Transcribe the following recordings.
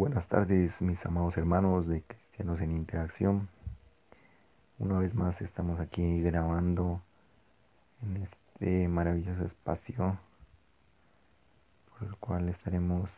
Buenas tardes, mis amados hermanos de Cristianos en Interacción. Una vez más estamos aquí grabando en este maravilloso espacio por el cual estaremos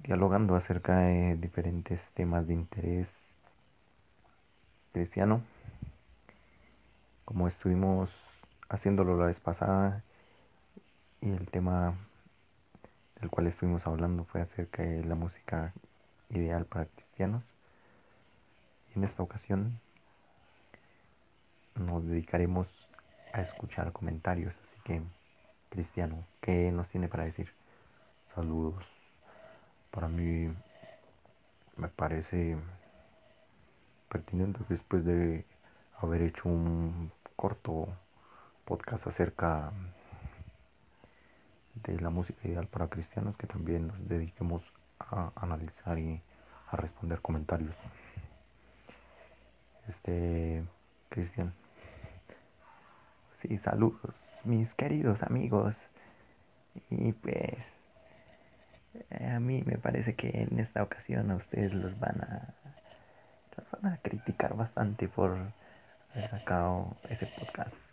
dialogando acerca de diferentes temas de interés cristiano. Como estuvimos haciéndolo la vez pasada y el tema del cual estuvimos hablando fue acerca de la música ideal para cristianos. Y en esta ocasión nos dedicaremos a escuchar comentarios. Así que, Cristiano, ¿qué nos tiene para decir? Saludos. Para mí me parece pertinente después de haber hecho un corto podcast acerca de la música ideal para cristianos que también nos dediquemos a analizar y a responder comentarios. Este, Cristian. Sí, saludos, mis queridos amigos. Y pues, a mí me parece que en esta ocasión a ustedes los van a, van a criticar bastante por haber sacado ese podcast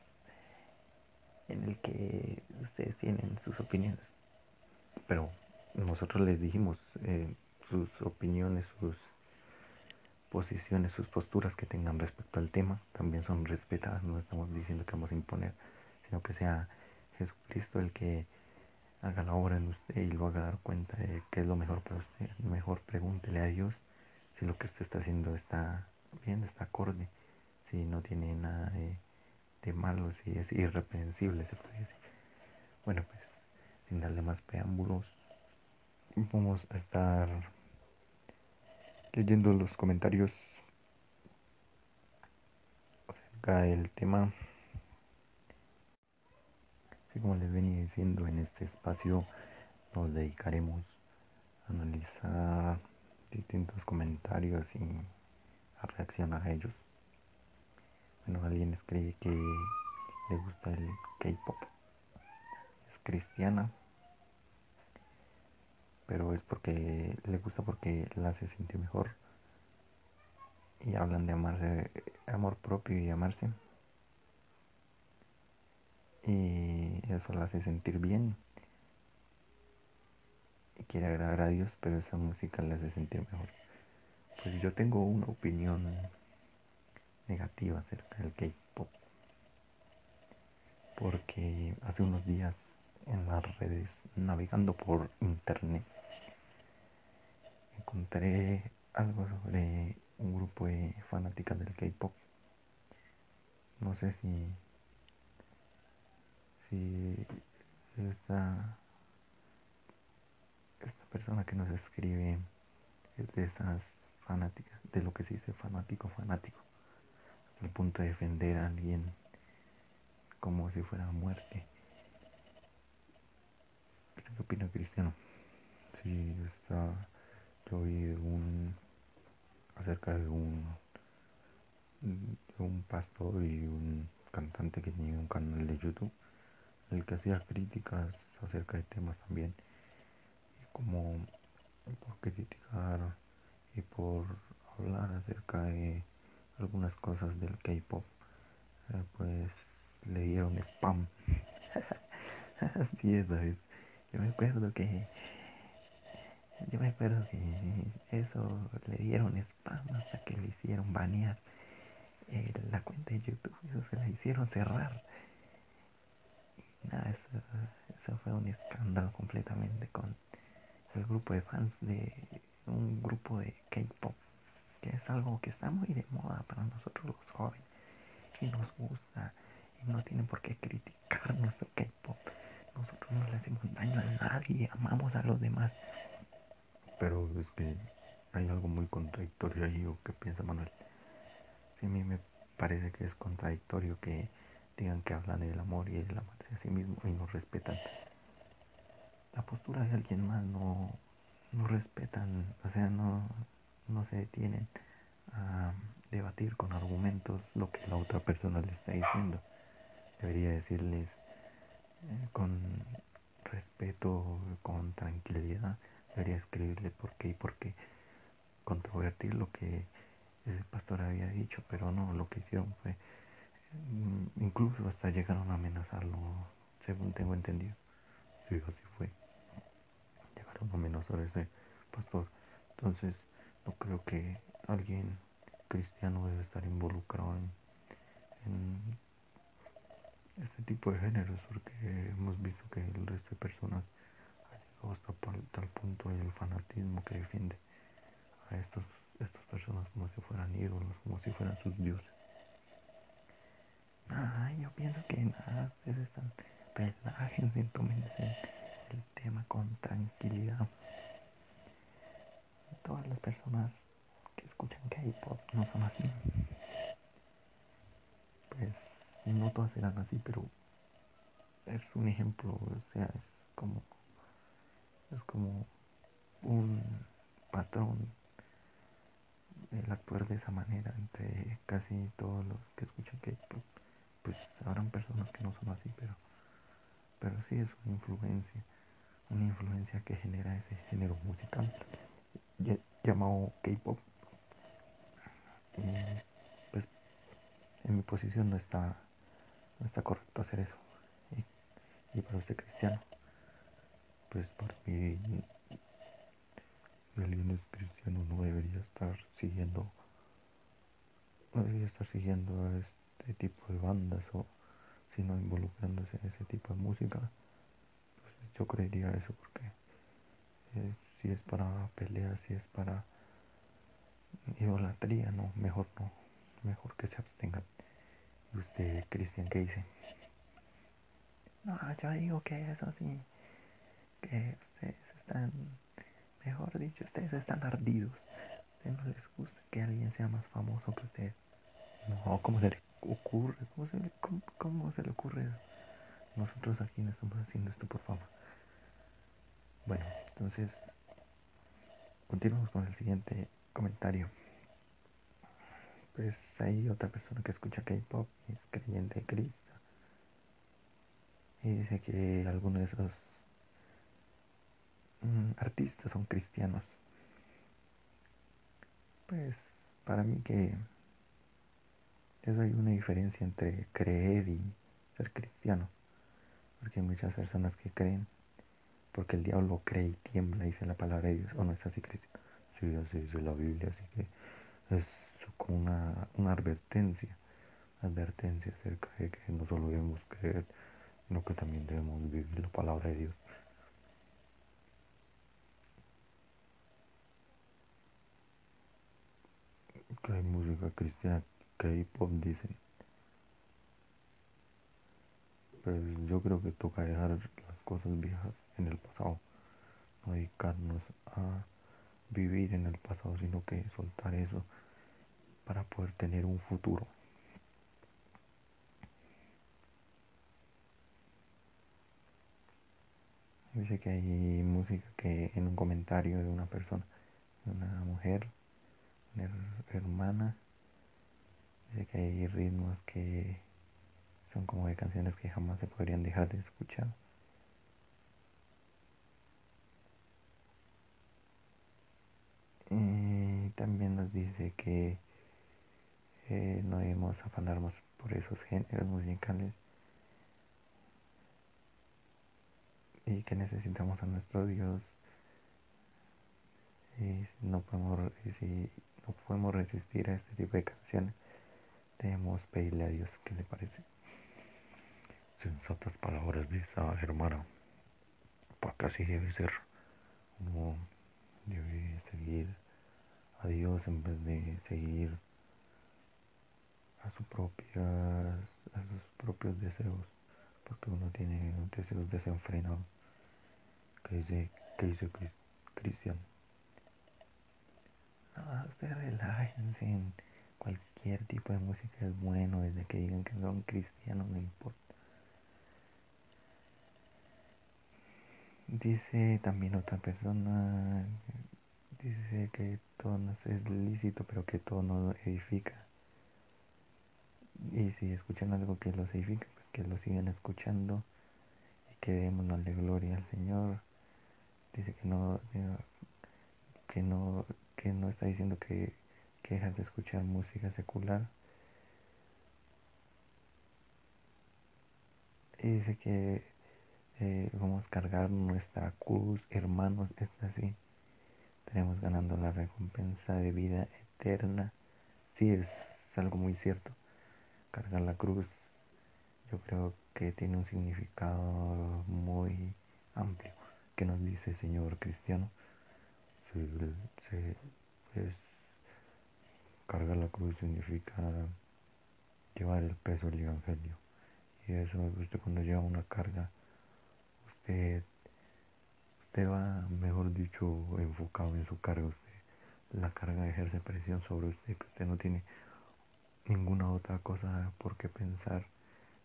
en el que ustedes tienen sus opiniones. Pero nosotros les dijimos eh, sus opiniones, sus posiciones, sus posturas que tengan respecto al tema, también son respetadas, no estamos diciendo que vamos a imponer, sino que sea Jesucristo el que haga la obra en usted y lo haga dar cuenta de qué es lo mejor para usted. Mejor pregúntele a Dios si lo que usted está haciendo está bien, está acorde, si no tiene nada de de malos y es irreprensible, se puede decir. Bueno, pues sin darle más preámbulos, vamos a estar leyendo los comentarios acerca del tema. Así como les venía diciendo, en este espacio nos dedicaremos a analizar distintos comentarios y a reaccionar a ellos. Bueno, alguien escribe que le gusta el K-pop. Es cristiana. Pero es porque le gusta porque la hace sentir mejor. Y hablan de amarse, amor propio y amarse. Y eso la hace sentir bien. Y quiere agradar a Dios, pero esa música le hace sentir mejor. Pues yo tengo una opinión negativa acerca del K-pop. Porque hace unos días en las redes, navegando por internet, encontré algo sobre un grupo de fanáticas del K-pop. No sé si si esta esta persona que nos escribe es de esas fanáticas, de lo que se dice fanático fanático al punto de defender a alguien como si fuera muerte. ¿Qué opina Cristiano? Sí, está, yo oí un, acerca de un, de un pastor y un cantante que tenía un canal de YouTube, el que hacía críticas acerca de temas también, y como por criticar y por hablar acerca de algunas cosas del K-pop, eh, pues le dieron spam. Así es. Yo me acuerdo que. Yo me acuerdo que eso le dieron spam hasta que le hicieron banear eh, la cuenta de YouTube. Eso se la hicieron cerrar. Y nada, eso, eso fue un escándalo completamente con el grupo de fans de un grupo de K-pop que es algo que está muy de moda para nosotros los jóvenes y nos gusta y no tienen por qué criticar nuestro K-pop. Nosotros no le hacemos daño a nadie, amamos a los demás. Pero es que hay algo muy contradictorio ahí, ¿o qué piensa Manuel? Sí, a mí me parece que es contradictorio que digan que hablan del amor y del amarse a sí mismo y no respetan la postura de alguien más, no, no respetan, o sea, no, no se detienen a debatir con argumentos lo que la otra persona le está diciendo. Debería decirles eh, con respeto, con tranquilidad, debería escribirle por qué y por qué controvertir lo que ese pastor había dicho, pero no, lo que hicieron fue, mm, incluso hasta llegaron a amenazarlo, según tengo entendido. Sí, fue. Llegaron a amenazar a ese pastor. Entonces, no creo que alguien cristiano debe estar involucrado en, este tipo de géneros, porque hemos visto que el resto de personas ha llegado hasta tal punto el fanatismo que defiende a estos, estas personas como si fueran ídolos, como si fueran sus dioses. Ay, yo pienso que nada, ustedes están relájense, tómense el tema con tranquilidad. Todas las personas que escuchan K-pop no son así. Pues no todas serán así, pero es un ejemplo, o sea, es como es como un patrón el actuar de esa manera entre casi todos los que escuchan K-pop. Pues habrán personas que no son así, pero pero sí es una influencia, una influencia que genera ese género musical llamado K-pop. Pues en mi posición no está, no está correcto hacer eso. Y, para usted cristiano, pues para mí alguien es cristiano no debería estar siguiendo no debería estar siguiendo a este tipo de bandas o sino involucrándose en ese tipo de música pues yo creería eso porque eh, si es para pelear si es para idolatría no mejor no mejor que se abstengan y usted Cristian qué dice no yo digo que eso sí que ustedes están mejor dicho ustedes están ardidos ustedes no les gusta que alguien sea más famoso que ustedes no como se le ocurre? ¿Cómo se, le, cómo, se le ocurre? Nosotros aquí no estamos haciendo esto por fama. Bueno, entonces continuamos con el siguiente comentario. Pues hay otra persona que escucha K-pop y es creyente de Cristo. Y dice que algunos de esos mm, artistas son cristianos. Pues para mí que eso hay una diferencia entre creer y ser cristiano. Porque hay muchas personas que creen porque el diablo cree y tiembla, dice la palabra de Dios. ¿O no es así, Cristian? Sí, así dice la Biblia, así que es como una, una advertencia. Advertencia acerca de que no solo debemos creer, sino que también debemos vivir la palabra de Dios. Que hay música cristiana K-pop dicen. Pues yo creo que toca dejar las cosas viejas en el pasado, no dedicarnos a vivir en el pasado, sino que soltar eso para poder tener un futuro. Dice que hay música que en un comentario de una persona, de una mujer, una hermana, Dice que hay ritmos que son como de canciones que jamás se podrían dejar de escuchar. También nos dice que eh, no debemos afanarnos por esos géneros musicales y que necesitamos a nuestro Dios y no podemos, y no podemos resistir a este tipo de canciones Debemos pedirle a Dios qué le parece. Sensatas palabras de esa hermana. Porque así debe ser. Uno debe seguir a Dios en vez de seguir a, sus propias, a sus propios deseos. Porque uno tiene deseos desenfrenados. Que dice, que dice Cristian. No, ustedes relájense cualquier tipo de música es bueno, desde que digan que son cristianos, no importa. Dice también otra persona, dice que todo no es lícito, pero que todo no edifica. Y si escuchan algo que los edifica, pues que lo sigan escuchando y que demos la gloria al Señor. Dice que no, que no, que no está diciendo que, que dejas de escuchar música secular. Y dice que eh, vamos a cargar nuestra cruz, hermanos, es así. Tenemos ganando la recompensa de vida eterna. Sí, es algo muy cierto. Cargar la cruz, yo creo que tiene un significado muy amplio que nos dice Señor cristiano. Se, pues, cargar la cruz significa llevar el peso del Evangelio. Y eso, usted cuando lleva una carga, usted, usted va, mejor dicho, enfocado en su carga. Usted, la carga ejerce presión sobre usted, que usted no tiene ninguna otra cosa por qué pensar,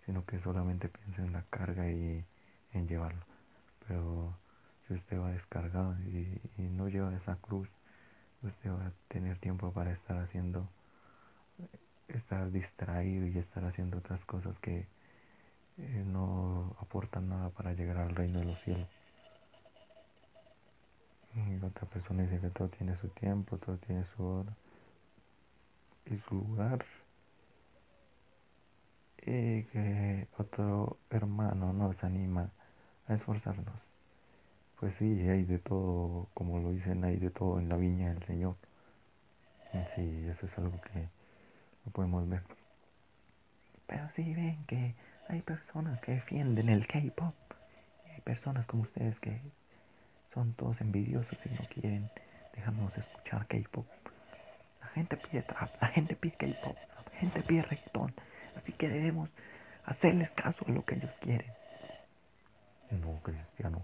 sino que solamente piensa en la carga y en llevarlo. Pero si usted va descargado y, no lleva esa cruz, usted va a tener tiempo para estar haciendo, estar distraído y estar haciendo otras cosas que eh, no aportan nada para llegar al reino de los cielos. Y otra persona dice que todo tiene su tiempo, todo tiene su hora y su lugar. Que otro hermano nos anima a esforzarnos. Pues sí, hay de todo, como lo dicen, hay de todo en la viña del Señor. Sí, eso es algo que no podemos ver. Pero sí ven que hay personas que defienden el K-pop. Hay personas como ustedes que son todos envidiosos y no quieren dejarnos escuchar K-pop. La gente pide trap, la gente pide K-pop, la gente pide reggaetón. Así que debemos hacerles caso a lo que ellos quieren. No, cristiano.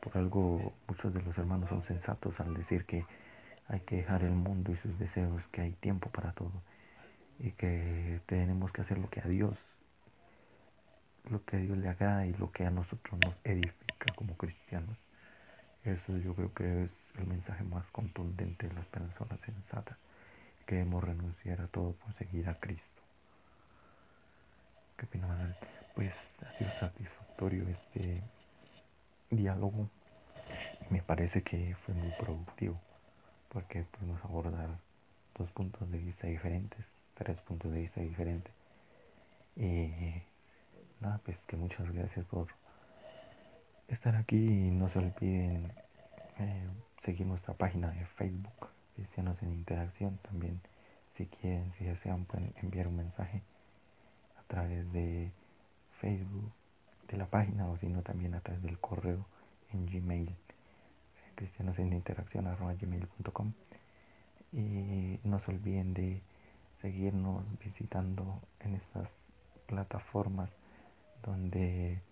Por algo muchos de los hermanos son sensatos al decir que hay que dejar el mundo y sus deseos, que hay tiempo para todo y que tenemos que hacer lo que a Dios, lo que a Dios le agrada y lo que a nosotros nos edifica como cristianos. Eso yo creo que es el mensaje más contundente de las personas sensatas, que debemos renunciar a todo por seguir a Cristo. Pues ha sido satisfactorio este diálogo me parece que fue muy productivo porque pudimos abordar dos puntos de vista diferentes, tres puntos de vista diferentes. Y nada, pues que muchas gracias por estar aquí y no se olviden eh, seguir nuestra página de Facebook, Cristianos en Interacción. También, si quieren, si desean, pueden enviar un mensaje través de Facebook de la página o si no también a través del correo en Gmail. Cristianos en interacción gmail.com y no se olviden de seguirnos visitando en estas plataformas donde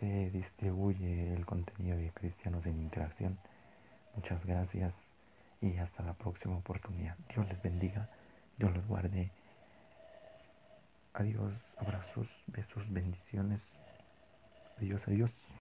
se distribuye el contenido de cristianos en interacción. Muchas gracias y hasta la próxima oportunidad. Dios les bendiga Dios los guarde Adiós, abrazos, besos, bendiciones. Adiós, adiós.